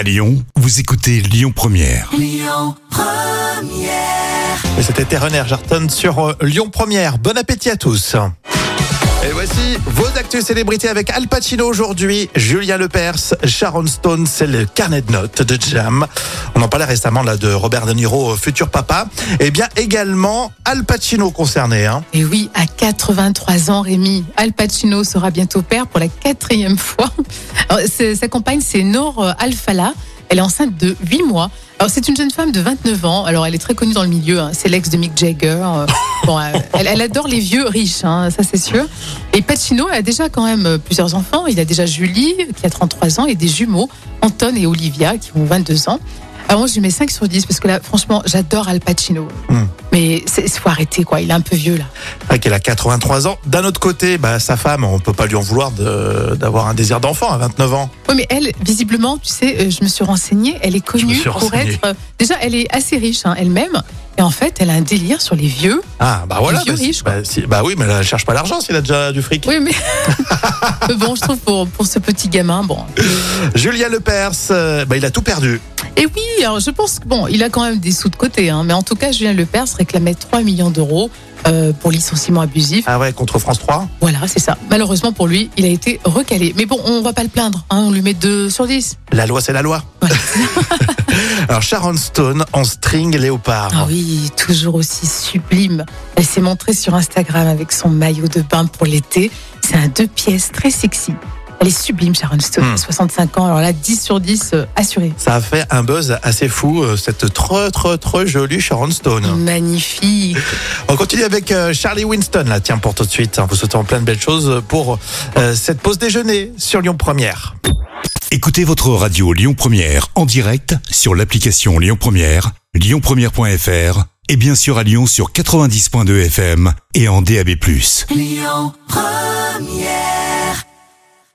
À Lyon, vous écoutez Lyon Première. Et c'était Terrener Jarton sur euh, Lyon Première. Bon appétit à tous. Et voici vos actus célébrités avec Al Pacino aujourd'hui, Julien Lepers, Sharon Stone, c'est le carnet de notes de Jam. On en parlait récemment là de Robert De Niro, euh, futur papa. Et bien également Al Pacino concerné. Hein. Et oui, à 83 ans, Rémi, Al Pacino sera bientôt père pour la quatrième fois. Sa compagne, c'est Nour euh, Al-Fala. Elle est enceinte de 8 mois. Alors, c'est une jeune femme de 29 ans. Alors, elle est très connue dans le milieu. hein. C'est l'ex de Mick Jagger. Euh, Bon, euh, elle, elle adore les vieux riches, hein, ça c'est sûr. Et Pacino a déjà quand même euh, plusieurs enfants. Il a déjà Julie, qui a 33 ans, et des jumeaux, Anton et Olivia, qui ont 22 ans. Alors moi, je lui mets 5 sur 10 parce que là, franchement, j'adore Al Pacino. Hmm. Mais il faut arrêter, quoi. Il est un peu vieux, là. C'est vrai qu'elle a 83 ans. D'un autre côté, bah, sa femme, on peut pas lui en vouloir d'avoir un désir d'enfant à 29 ans. Oui, mais elle, visiblement, tu sais, euh, je me suis renseignée, elle est connue pour être. euh, déjà, elle est assez riche hein, elle-même. Et en fait, elle a un délire sur les vieux. Ah bah voilà. vieux bah, riches, bah, si- bah oui, mais elle cherche pas l'argent s'il a déjà du fric. Oui, mais. Bon, je trouve pour, pour ce petit gamin, bon. Julien Lepers, euh, bah, il a tout perdu. Et oui, alors je pense que bon, il a quand même des sous de côté, hein, mais en tout cas, Julien Lepers réclamait 3 millions d'euros euh, pour licenciement abusif. Ah ouais, contre France 3. Voilà, c'est ça. Malheureusement pour lui, il a été recalé. Mais bon, on va pas le plaindre, hein, on lui met 2 sur 10. La loi, c'est la loi. Voilà. Alors Sharon Stone en string léopard. Ah oui, toujours aussi sublime. Elle s'est montrée sur Instagram avec son maillot de bain pour l'été. C'est un deux pièces très sexy. Elle est sublime, Sharon Stone, Hmm. 65 ans. Alors là, 10 sur 10 euh, assuré. Ça a fait un buzz assez fou, euh, cette trop trop trop jolie Sharon Stone. Magnifique. On continue avec euh, Charlie Winston, là, tiens, pour tout de suite. hein, Vous souhaitons plein de belles choses pour euh, cette pause déjeuner sur Lyon Première. Écoutez votre radio Lyon Première en direct sur l'application Lyon Première, lyonpremière.fr et bien sûr à Lyon sur 90.2 FM et en DAB+.